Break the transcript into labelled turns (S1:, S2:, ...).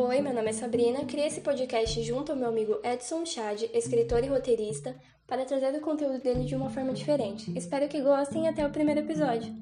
S1: Oi, meu nome é Sabrina. Criei esse podcast junto ao meu amigo Edson Chad, escritor e roteirista, para trazer o conteúdo dele de uma forma diferente. Espero que gostem e até o primeiro episódio.